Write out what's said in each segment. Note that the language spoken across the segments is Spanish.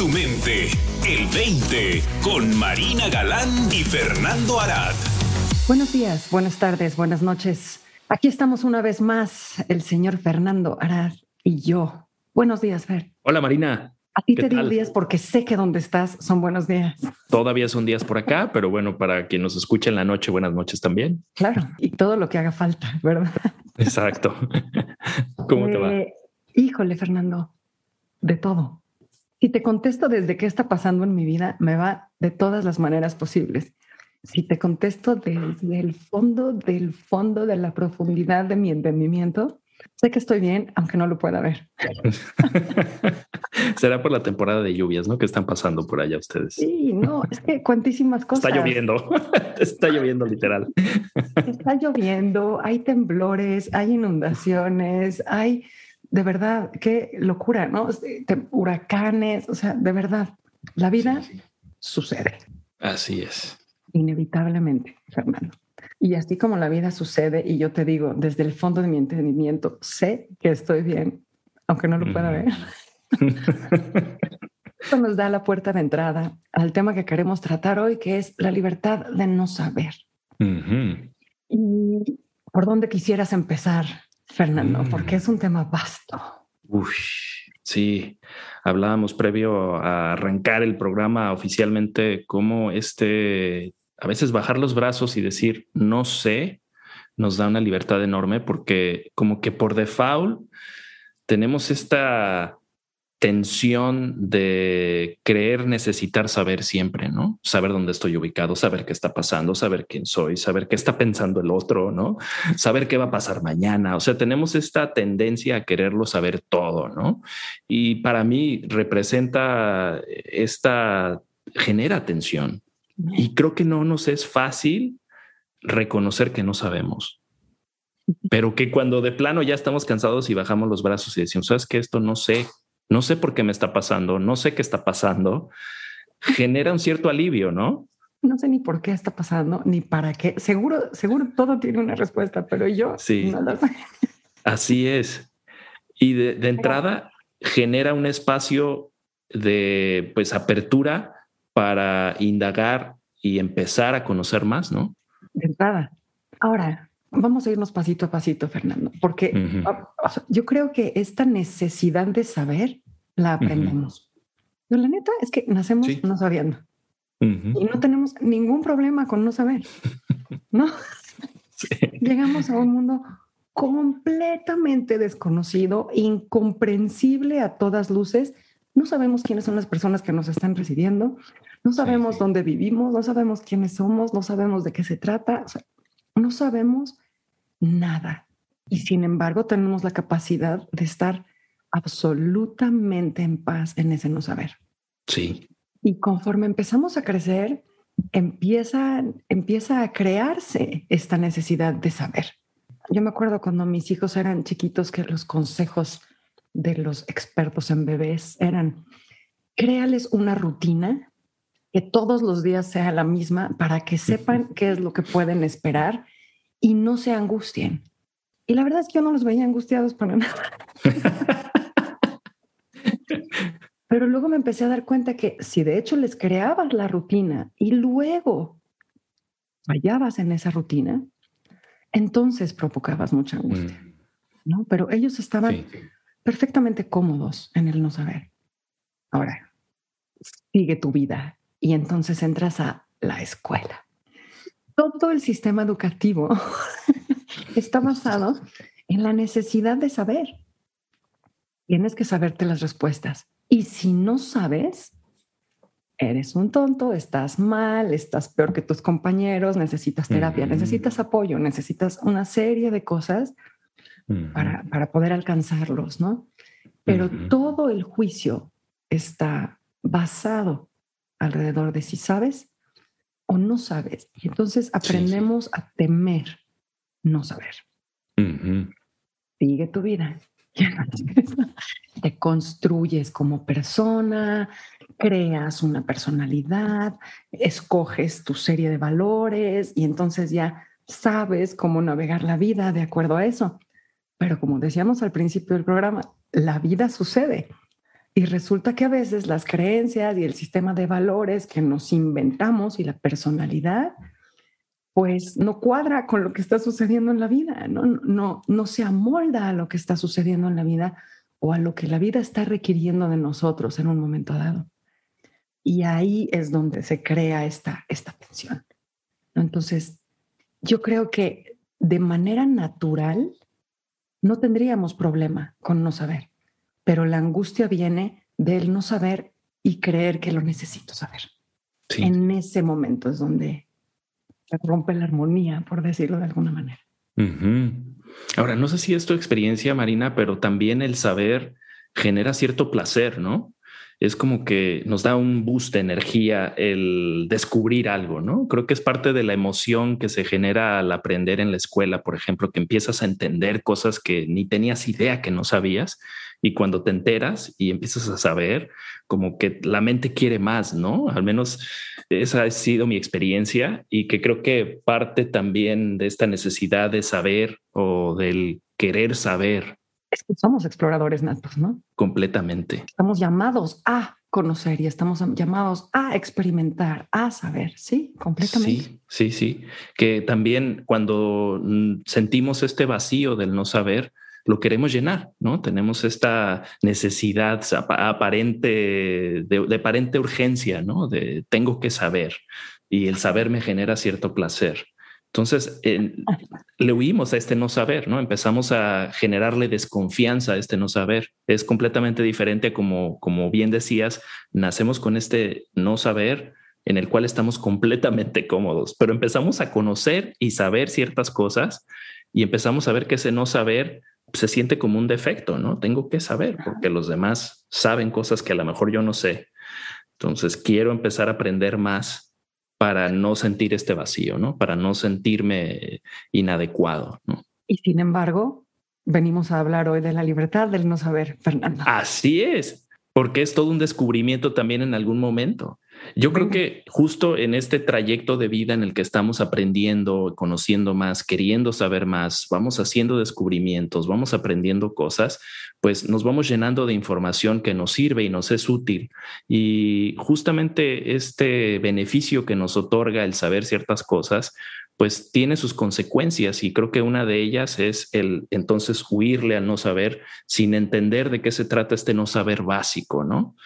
tu mente. El 20 con Marina Galán y Fernando Arad. Buenos días, buenas tardes, buenas noches. Aquí estamos una vez más, el señor Fernando Arad y yo. Buenos días, Fer. Hola, Marina. A ti te digo días porque sé que donde estás son buenos días. Todavía son días por acá, pero bueno, para quien nos escuche en la noche, buenas noches también. Claro, y todo lo que haga falta, ¿verdad? Exacto. ¿Cómo te va? Eh, híjole, Fernando, de todo. Si te contesto desde qué está pasando en mi vida, me va de todas las maneras posibles. Si te contesto desde el fondo, del fondo, de la profundidad de mi entendimiento, sé que estoy bien, aunque no lo pueda ver. Será por la temporada de lluvias, ¿no? Que están pasando por allá ustedes. Sí, no, es que cuantísimas cosas. Está lloviendo, está lloviendo literal. Está lloviendo, hay temblores, hay inundaciones, hay de verdad, qué locura, ¿no? Huracanes, o sea, de verdad, la vida sucede. Así es. Inevitablemente, Fernando. Y así como la vida sucede, y yo te digo, desde el fondo de mi entendimiento, sé que estoy bien, aunque no lo pueda ver. Esto nos da la puerta de entrada al tema que queremos tratar hoy, que es la libertad de no saber. ¿Y por dónde quisieras empezar? Fernando, porque es un tema vasto. Uf, sí, hablábamos previo a arrancar el programa oficialmente cómo este, a veces bajar los brazos y decir no sé, nos da una libertad enorme porque como que por default tenemos esta tensión de creer necesitar saber siempre, ¿no? Saber dónde estoy ubicado, saber qué está pasando, saber quién soy, saber qué está pensando el otro, ¿no? Saber qué va a pasar mañana. O sea, tenemos esta tendencia a quererlo saber todo, ¿no? Y para mí representa esta, genera tensión. Y creo que no nos es fácil reconocer que no sabemos. Pero que cuando de plano ya estamos cansados y bajamos los brazos y decimos, sabes que esto no sé no sé por qué me está pasando, no sé qué está pasando, genera un cierto alivio, ¿no? No sé ni por qué está pasando, ni para qué. Seguro, seguro todo tiene una respuesta, pero yo sí. no sé. Así es. Y de, entrada genera un espacio de pues apertura para indagar y empezar a conocer más, ¿no? De entrada. Ahora, Vamos a irnos pasito a pasito, Fernando, porque ah, yo creo que esta necesidad de saber la aprendemos. Pero la neta es que nacemos no sabiendo. Y no tenemos ningún problema con no saber. ¿No? Llegamos a un mundo completamente desconocido, incomprensible a todas luces. No sabemos quiénes son las personas que nos están recibiendo, no sabemos dónde vivimos, no sabemos quiénes somos, no sabemos de qué se trata. No sabemos nada. Y sin embargo, tenemos la capacidad de estar absolutamente en paz en ese no saber. Sí. Y conforme empezamos a crecer, empieza, empieza a crearse esta necesidad de saber. Yo me acuerdo cuando mis hijos eran chiquitos que los consejos de los expertos en bebés eran, créales una rutina que todos los días sea la misma para que sepan qué es lo que pueden esperar y no se angustien. Y la verdad es que yo no los veía angustiados para nada. Pero luego me empecé a dar cuenta que si de hecho les creabas la rutina y luego fallabas en esa rutina, entonces provocabas mucha angustia. Mm. ¿no? Pero ellos estaban perfectamente cómodos en el no saber. Ahora, sigue tu vida y entonces entras a la escuela todo el sistema educativo está basado en la necesidad de saber. Tienes que saberte las respuestas. Y si no sabes, eres un tonto, estás mal, estás peor que tus compañeros, necesitas terapia, necesitas apoyo, necesitas una serie de cosas para, para, poder alcanzarlos, ¿no? Pero todo el juicio está basado alrededor de si sabes o no sabes. Y entonces aprendemos a temer no saber. Sigue tu vida. Te construyes como persona, creas una personalidad, escoges tu serie de valores y entonces ya sabes cómo navegar la vida de acuerdo a eso. Pero como decíamos al principio del programa, la vida sucede. Y resulta que a veces las creencias y el sistema de valores que nos inventamos y la personalidad, pues no cuadra con lo que está sucediendo en la vida, no, no, no se amolda a lo que está sucediendo en la vida o a lo que la vida está requiriendo de nosotros en un momento dado. Y ahí es donde se crea esta, esta tensión. Entonces, yo creo que de manera natural no tendríamos problema con no saber, pero la angustia viene del no saber y creer que lo necesito saber. En ese momento es donde rompe la armonía, por decirlo de alguna manera. Ahora, no sé si es tu experiencia, Marina, pero también el saber genera cierto placer, ¿no? es como que nos da un boost de energía el descubrir algo, ¿no? Creo que es parte de la emoción que se genera al aprender en la escuela, por ejemplo, que empiezas a entender cosas que ni tenías idea que no sabías y cuando te enteras y empiezas a saber, como que la mente quiere más, ¿no? Al menos esa ha sido mi experiencia y que creo que parte también de esta necesidad de saber o del querer saber es que somos exploradores natos, ¿no? Completamente. Estamos llamados a conocer y estamos llamados a experimentar, a saber, ¿sí? Completamente. Sí, sí, sí. Que también cuando mm, sentimos este vacío del no saber, lo queremos llenar, ¿no? Tenemos esta necesidad aparente, de, de aparente urgencia, ¿no? De tengo que saber y el saber me genera cierto placer. Entonces, le huimos a este no saber, ¿no? Empezamos a generarle desconfianza a este no saber. Es completamente diferente como, como bien decías, nacemos con este no saber en el cual estamos completamente cómodos, pero empezamos a conocer y saber ciertas cosas y empezamos a ver que ese no saber se siente como un defecto, ¿no? Tengo que saber porque los demás saben cosas que a lo mejor yo no sé. Entonces, quiero empezar a aprender más para no sentir este vacío, ¿no? Para no sentirme inadecuado, ¿no? Y sin embargo, venimos a hablar hoy de la libertad del no saber, Fernando. Así es, porque es todo un descubrimiento también en algún momento. Yo creo que justo en este trayecto de vida en el que estamos aprendiendo, conociendo más, queriendo saber más, vamos haciendo descubrimientos, vamos aprendiendo cosas, pues nos vamos llenando de información que nos sirve y nos es útil. Y justamente este beneficio que nos otorga el saber ciertas cosas, pues tiene sus consecuencias y creo que una de ellas es el entonces huirle al no saber sin entender de qué se trata este no saber básico, ¿no?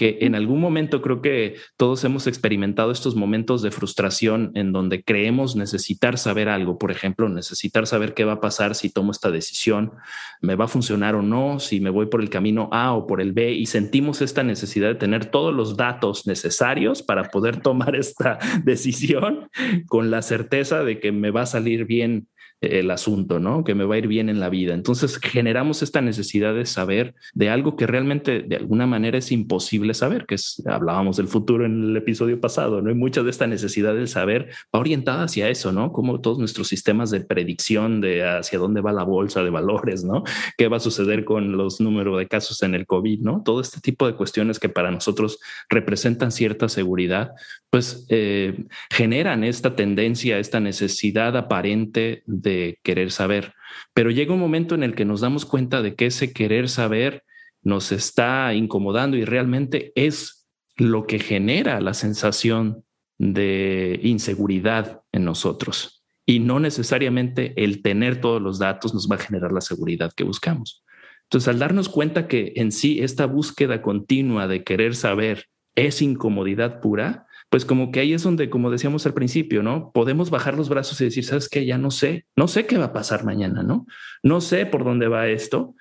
Que en algún momento creo que todos hemos experimentado estos momentos de frustración en donde creemos necesitar saber algo, por ejemplo, necesitar saber qué va a pasar si tomo esta decisión, me va a funcionar o no, si me voy por el camino A o por el B y sentimos esta necesidad de tener todos los datos necesarios para poder tomar esta decisión con la certeza de que me va a salir bien el asunto, ¿no? Que me va a ir bien en la vida. Entonces generamos esta necesidad de saber de algo que realmente de alguna manera es imposible saber, que es, hablábamos del futuro en el episodio pasado, ¿no? Y mucha de esta necesidad del saber va orientada hacia eso, ¿no? Como todos nuestros sistemas de predicción de hacia dónde va la bolsa de valores, ¿no? ¿Qué va a suceder con los números de casos en el COVID, ¿no? Todo este tipo de cuestiones que para nosotros representan cierta seguridad, pues eh, generan esta tendencia, esta necesidad aparente de querer saber. Pero llega un momento en el que nos damos cuenta de que ese querer saber nos está incomodando y realmente es lo que genera la sensación de inseguridad en nosotros. Y no necesariamente el tener todos los datos nos va a generar la seguridad que buscamos. Entonces, al darnos cuenta que en sí esta búsqueda continua de querer saber es incomodidad pura, pues como que ahí es donde, como decíamos al principio, ¿no? Podemos bajar los brazos y decir, ¿sabes qué? Ya no sé, no sé qué va a pasar mañana, ¿no? No sé por dónde va esto.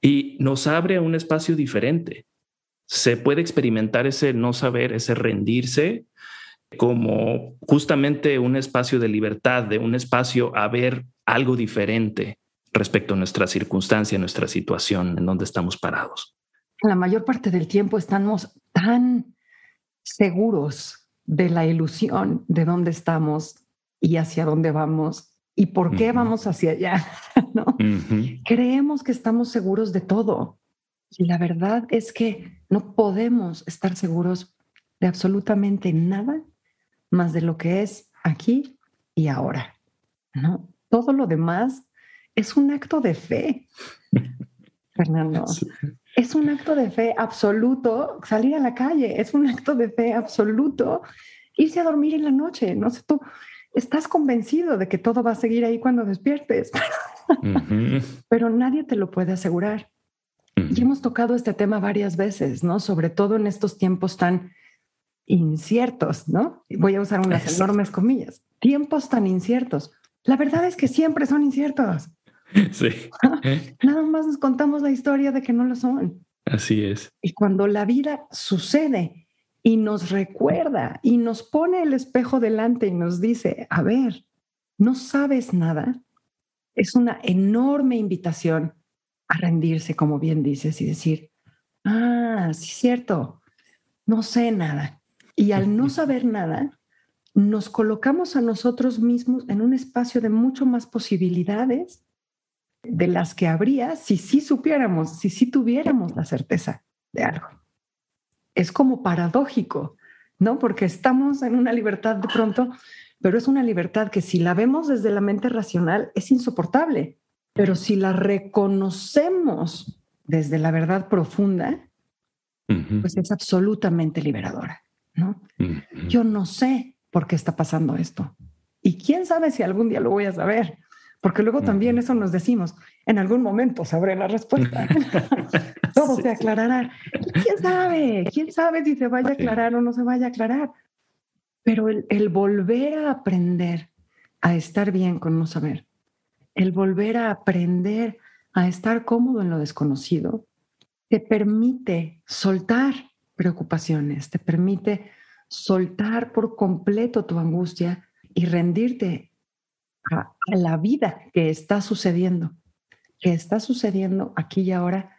Y nos abre a un espacio diferente. Se puede experimentar ese no saber, ese rendirse como justamente un espacio de libertad, de un espacio a ver algo diferente respecto a nuestra circunstancia, nuestra situación, en donde estamos parados. La mayor parte del tiempo estamos tan seguros de la ilusión de dónde estamos y hacia dónde vamos y por qué vamos hacia allá. ¿no? Creemos que estamos seguros de todo. Y la verdad es que no podemos estar seguros de absolutamente nada más de lo que es aquí y ahora. ¿no? Todo lo demás es un acto de fe, Fernando. Es un acto de fe absoluto salir a la calle, es un acto de fe absoluto irse a dormir en la noche. No sé, tú estás convencido de que todo va a seguir ahí cuando despiertes, pero nadie te lo puede asegurar. Y hemos tocado este tema varias veces, ¿no? Sobre todo en estos tiempos tan inciertos, ¿no? Voy a usar unas enormes comillas. Tiempos tan inciertos. La verdad es que siempre son inciertos. Sí. Nada más nos contamos la historia de que no lo son. Así es. Y cuando la vida sucede y nos recuerda y nos pone el espejo delante y nos dice, a ver, no sabes nada, es una enorme invitación a rendirse, como bien dices, y decir, ah, sí es cierto, no sé nada. Y al no saber nada, nos colocamos a nosotros mismos en un espacio de mucho más posibilidades de las que habría si sí supiéramos, si sí tuviéramos la certeza de algo. Es como paradójico, ¿no? Porque estamos en una libertad de pronto, pero es una libertad que si la vemos desde la mente racional es insoportable. Pero si la reconocemos desde la verdad profunda, pues es absolutamente liberadora, ¿no? Yo no sé por qué está pasando esto. Y quién sabe si algún día lo voy a saber, porque luego también eso nos decimos, en algún momento sabré la respuesta. Todo se aclarará. ¿Quién sabe? ¿Quién sabe si se vaya a aclarar o no se vaya a aclarar? Pero el volver a aprender a estar bien con no saber, el volver a aprender a estar cómodo en lo desconocido, te permite soltar preocupaciones, te permite soltar por completo tu angustia y rendirte a, la vida que está sucediendo, que está sucediendo aquí y ahora.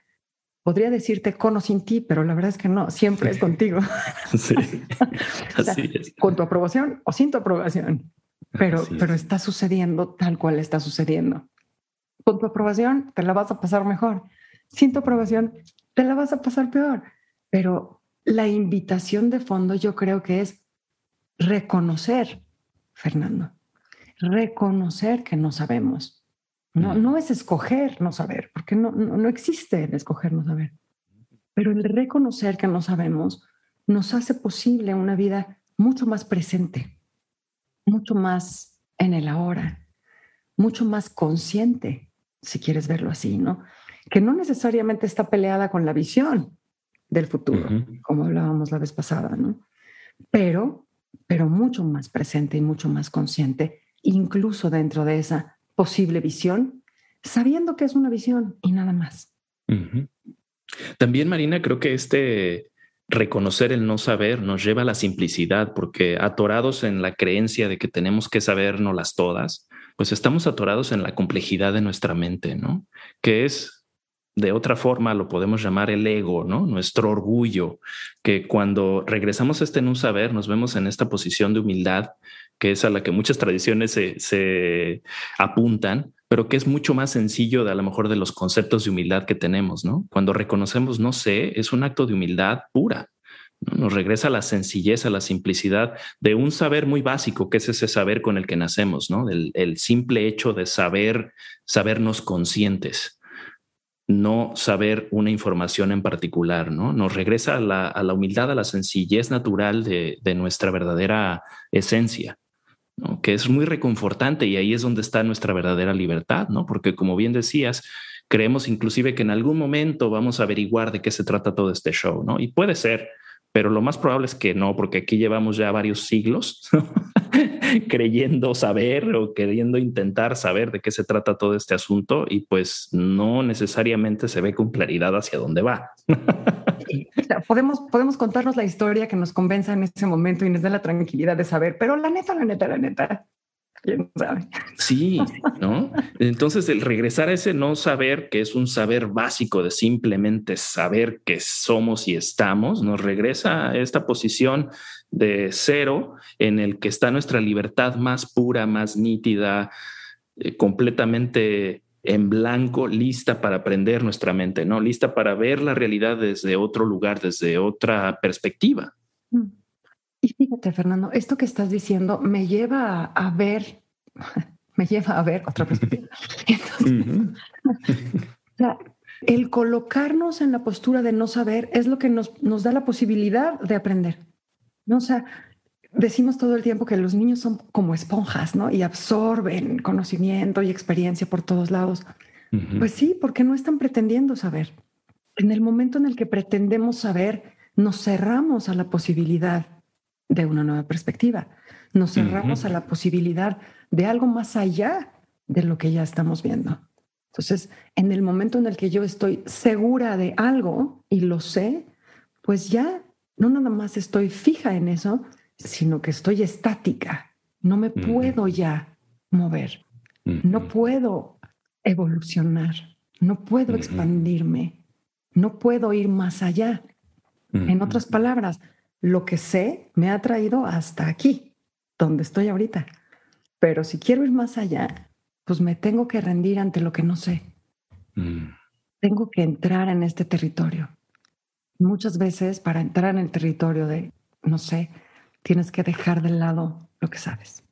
Podría decirte con o sin ti, pero la verdad es que no, siempre es contigo. Sí, así es. Con tu aprobación o sin tu aprobación pero, pero está sucediendo tal cual está sucediendo. Con tu aprobación te la vas a pasar mejor. Sin tu aprobación te la vas a pasar peor. Pero la invitación de fondo yo creo que es reconocer, Fernando, reconocer que no sabemos. No, no es escoger no saber, porque no, no, no existe el escoger no saber. Pero el reconocer que no sabemos nos hace posible una vida mucho más presente mucho más en el ahora, mucho más consciente, si quieres verlo así, ¿no? Que no necesariamente está peleada con la visión del futuro, como hablábamos la vez pasada, ¿no? Pero, pero mucho más presente y mucho más consciente, incluso dentro de esa posible visión, sabiendo que es una visión y nada más. También, Marina, creo que este reconocer el no saber nos lleva a la simplicidad, porque atorados en la creencia de que tenemos que las todas, pues estamos atorados en la complejidad de nuestra mente, ¿no? Que es, de otra forma, lo podemos llamar el ego, ¿no? Nuestro orgullo, que cuando regresamos a este no saber, nos vemos en esta posición de humildad, que es a la que muchas tradiciones se, se apuntan, pero que es mucho más sencillo de a lo mejor de los conceptos de humildad que tenemos, ¿no? Cuando reconocemos no sé, es un acto de humildad pura. Nos regresa a la sencillez, a la simplicidad de un saber muy básico, que es ese saber con el que nacemos, ¿no? El simple hecho de saber, sabernos conscientes, no saber una información en particular, ¿no? Nos regresa a la, humildad, a la sencillez natural de, de nuestra verdadera esencia que es muy reconfortante y ahí es donde está nuestra verdadera libertad, ¿no? Porque como bien decías, creemos inclusive que en algún momento vamos a averiguar de qué se trata todo este show, ¿no? Y puede ser, pero lo más probable es que no, porque aquí llevamos ya varios siglos creyendo saber o queriendo intentar saber de qué se trata todo este asunto y pues no necesariamente se ve con claridad hacia dónde va. podemos, podemos contarnos la historia que nos convenza en ese momento y nos dé la tranquilidad de saber, pero la neta, la neta, la neta, quién sabe. Sí, ¿no? Entonces, el regresar a ese no saber, que es un saber básico de simplemente saber que somos y estamos, nos regresa a esta posición de cero en el que está nuestra libertad más pura, más nítida, eh, completamente en blanco, lista para aprender nuestra mente, ¿no? Lista para ver la realidad desde otro lugar, desde otra perspectiva. Mm. Y fíjate, Fernando, esto que estás diciendo me lleva a, ver, me lleva a ver otra perspectiva. El colocarnos en la postura de no saber es lo que nos, nos da la posibilidad de aprender. ¿no? O sea, decimos todo el tiempo que los niños son como esponjas, ¿no? Y absorben conocimiento y experiencia por todos lados. Pues sí, porque no están pretendiendo saber. En el momento en el que pretendemos saber, nos cerramos a la posibilidad de una nueva perspectiva. Nos cerramos a la posibilidad de algo más allá de lo que ya estamos viendo. Entonces, en el momento en el que yo estoy segura de algo y lo sé, pues ya no nada más estoy fija en eso, sino que estoy estática. No me puedo ya mover. No puedo evolucionar. No puedo expandirme. No puedo ir más allá. En otras palabras, lo que sé me ha traído hasta aquí, donde estoy ahorita. Pero si quiero ir más allá, pues me tengo que rendir ante lo que no sé. Mm. Tengo que entrar en este territorio. Muchas veces para entrar en el territorio de, no sé, tienes que dejar de lado lo que sabes.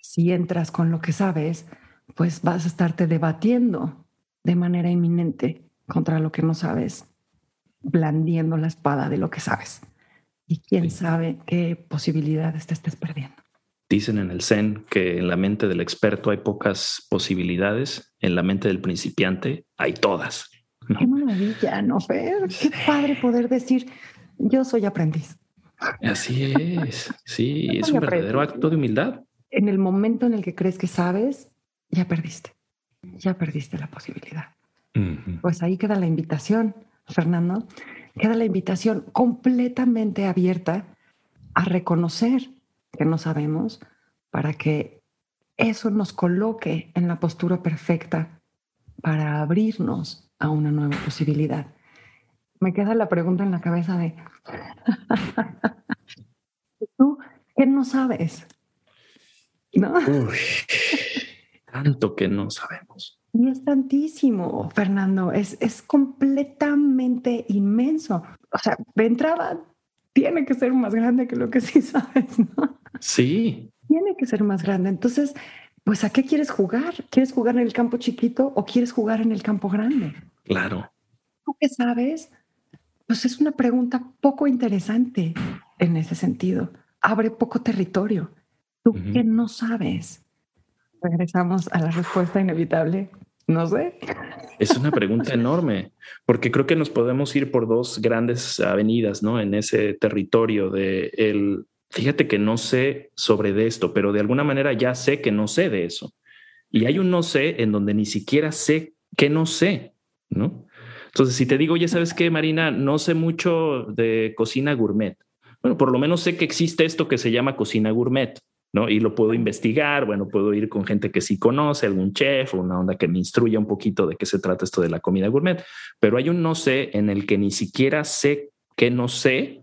Si entras con lo que sabes, pues vas a estarte debatiendo de manera inminente contra lo que no sabes, blandiendo la espada de lo que sabes. Y quién sabe qué posibilidades te estés perdiendo. Dicen en el Zen que en la mente del experto hay pocas posibilidades, en la mente del principiante hay todas. Qué maravilla, ¿no, Fer? Qué padre poder decir, yo soy aprendiz. Así es, sí, es un verdadero acto de humildad. En el momento en el que crees que sabes, ya perdiste, ya perdiste la posibilidad. Pues ahí queda la invitación, Fernando, queda la invitación completamente abierta a reconocer que no sabemos para que eso nos coloque en la postura perfecta para abrirnos a una nueva posibilidad. Me queda la pregunta en la cabeza de, ¿tú qué no sabes? ¿No? tanto que no sabemos. Y es tantísimo, Fernando, es, es completamente inmenso. O sea, de entrada, tiene que ser más grande que lo que sí sabes, ¿no? Sí. Tiene que ser más grande. Entonces, pues ¿a qué quieres jugar? ¿Quieres jugar en el campo chiquito o quieres jugar en el campo grande? Claro. ¿Tú qué sabes? Pues es una pregunta poco interesante en ese sentido. Abre poco territorio. ¿Tú qué no sabes? Regresamos a la respuesta inevitable. No sé. Es una pregunta enorme, porque creo que nos podemos ir por dos grandes avenidas, ¿no? En ese territorio de el fíjate que no sé sobre de esto, pero de alguna manera ya sé que no sé de eso. Y hay un no sé en donde ni siquiera sé que no sé, ¿no? Entonces, si te digo, ya sabes que, Marina, no sé mucho de cocina gourmet. Bueno, por lo menos sé que existe esto que se llama cocina gourmet, ¿no? Y lo puedo investigar, bueno, puedo ir con gente que sí conoce, algún chef o una onda que me instruya un poquito de qué se trata esto de la comida gourmet, pero hay un no sé en el que ni siquiera sé que no sé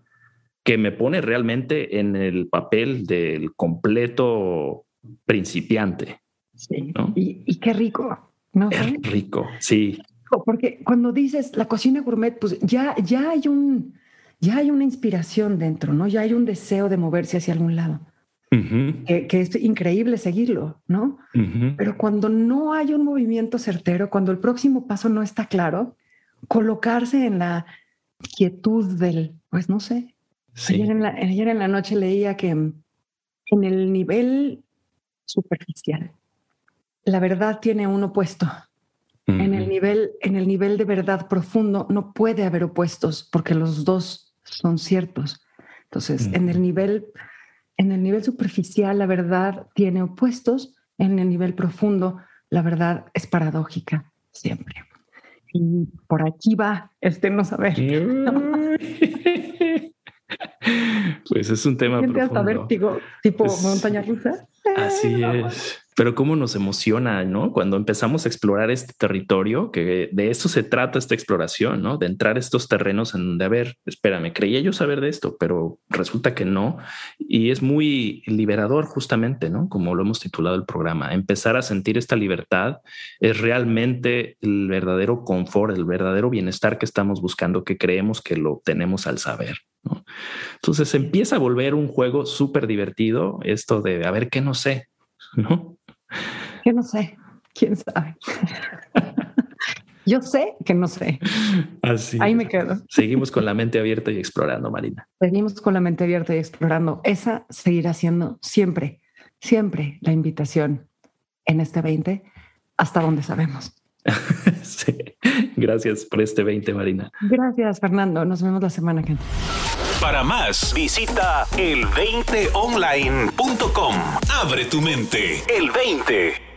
que me pone realmente en el papel del completo principiante. Sí. Y, qué rico, ¿no? Es rico, sí. Porque cuando dices la cocina gourmet, pues ya, ya hay un, ya hay una inspiración dentro, ¿no? Ya hay un deseo de moverse hacia algún lado. que, es increíble seguirlo, ¿no? Pero cuando no hay un movimiento certero, cuando el próximo paso no está claro, colocarse en la quietud del, pues no sé, Ayer, en la, ayer en la noche leía que en el nivel superficial, la verdad tiene un opuesto. En el nivel, en el nivel de verdad profundo no puede haber opuestos porque los dos son ciertos. Entonces, en el nivel, en el nivel superficial, la verdad tiene opuestos. En el nivel profundo, la verdad es paradójica siempre. Y por aquí va este no saber. Pues es un tema profundo. tipo montaña rusa. Así es. Pero cómo nos emociona, ¿no? Cuando empezamos a explorar este territorio, que de eso se trata esta exploración, ¿no? De entrar a estos terrenos en donde, a ver, espérame, creía yo saber de esto, pero resulta que no. Y es muy liberador justamente, ¿no? Como lo hemos titulado el programa. Empezar a sentir esta libertad es realmente el verdadero confort, el verdadero bienestar que estamos buscando, que creemos que lo tenemos al saber. ¿no? Entonces empieza a volver un juego súper divertido esto de a ver qué no sé, ¿no? Que no sé, quién sabe. Yo sé que no sé. Así. Ahí me quedo. Seguimos con la mente abierta y explorando, Marina. Seguimos con la mente abierta y explorando. Esa seguirá siendo siempre, siempre la invitación en este 20 hasta donde sabemos. sí. Gracias por este 20, Marina. Gracias, Fernando. Nos vemos la semana que viene. Para más, visita el20online.com. Abre tu mente. El 20.